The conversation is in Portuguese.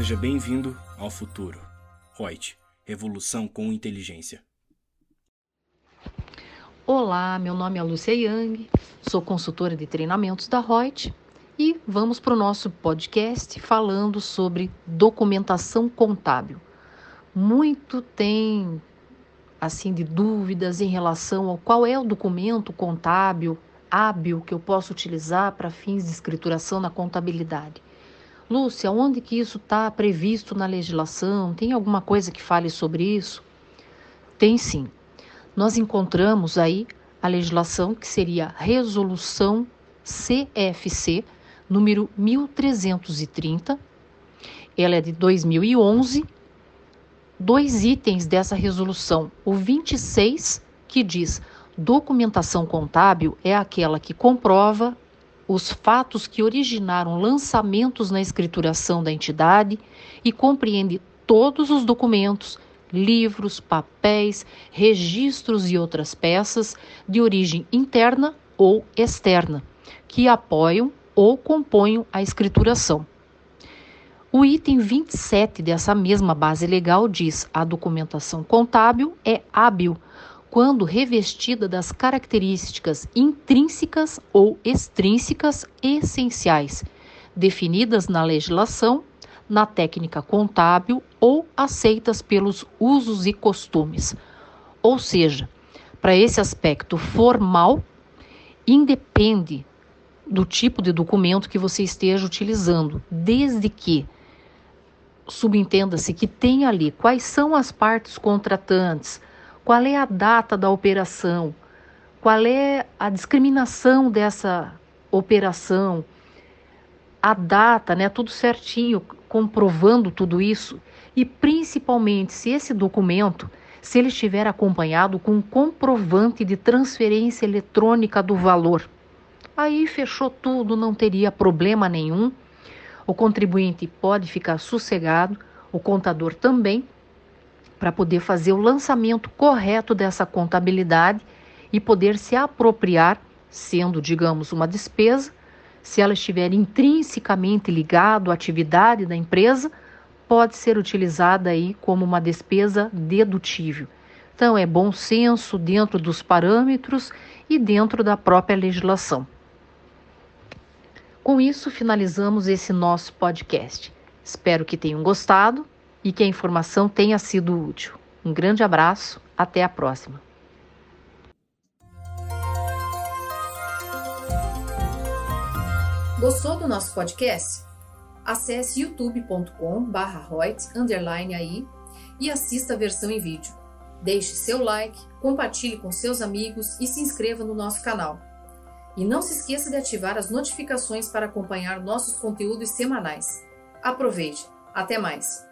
Seja bem-vindo ao futuro. Reut, revolução com inteligência. Olá, meu nome é Lúcia Yang, sou consultora de treinamentos da Reut e vamos para o nosso podcast falando sobre documentação contábil. Muito tem assim de dúvidas em relação ao qual é o documento contábil hábil que eu posso utilizar para fins de escrituração na contabilidade. Lúcia, onde que isso está previsto na legislação? Tem alguma coisa que fale sobre isso? Tem sim. Nós encontramos aí a legislação que seria Resolução CFC número 1330. Ela é de 2011. Dois itens dessa resolução. O 26, que diz: documentação contábil é aquela que comprova os fatos que originaram lançamentos na escrituração da entidade e compreende todos os documentos, livros, papéis, registros e outras peças de origem interna ou externa que apoiam ou compõem a escrituração. O item 27 dessa mesma base legal diz: a documentação contábil é hábil quando revestida das características intrínsecas ou extrínsecas essenciais, definidas na legislação, na técnica contábil ou aceitas pelos usos e costumes. Ou seja, para esse aspecto formal, independe do tipo de documento que você esteja utilizando, desde que subentenda-se que tem ali quais são as partes contratantes, qual é a data da operação? Qual é a discriminação dessa operação? A data, né? Tudo certinho, comprovando tudo isso. E principalmente se esse documento, se ele estiver acompanhado com um comprovante de transferência eletrônica do valor. Aí fechou tudo, não teria problema nenhum. O contribuinte pode ficar sossegado, o contador também, para poder fazer o lançamento correto dessa contabilidade e poder se apropriar, sendo, digamos, uma despesa, se ela estiver intrinsecamente ligado à atividade da empresa, pode ser utilizada aí como uma despesa dedutível. Então é bom senso dentro dos parâmetros e dentro da própria legislação. Com isso, finalizamos esse nosso podcast. Espero que tenham gostado e que a informação tenha sido útil. Um grande abraço, até a próxima. Gostou do nosso podcast? Acesse youtube.com/royts_aí e assista a versão em vídeo. Deixe seu like, compartilhe com seus amigos e se inscreva no nosso canal. E não se esqueça de ativar as notificações para acompanhar nossos conteúdos semanais. Aproveite! Até mais!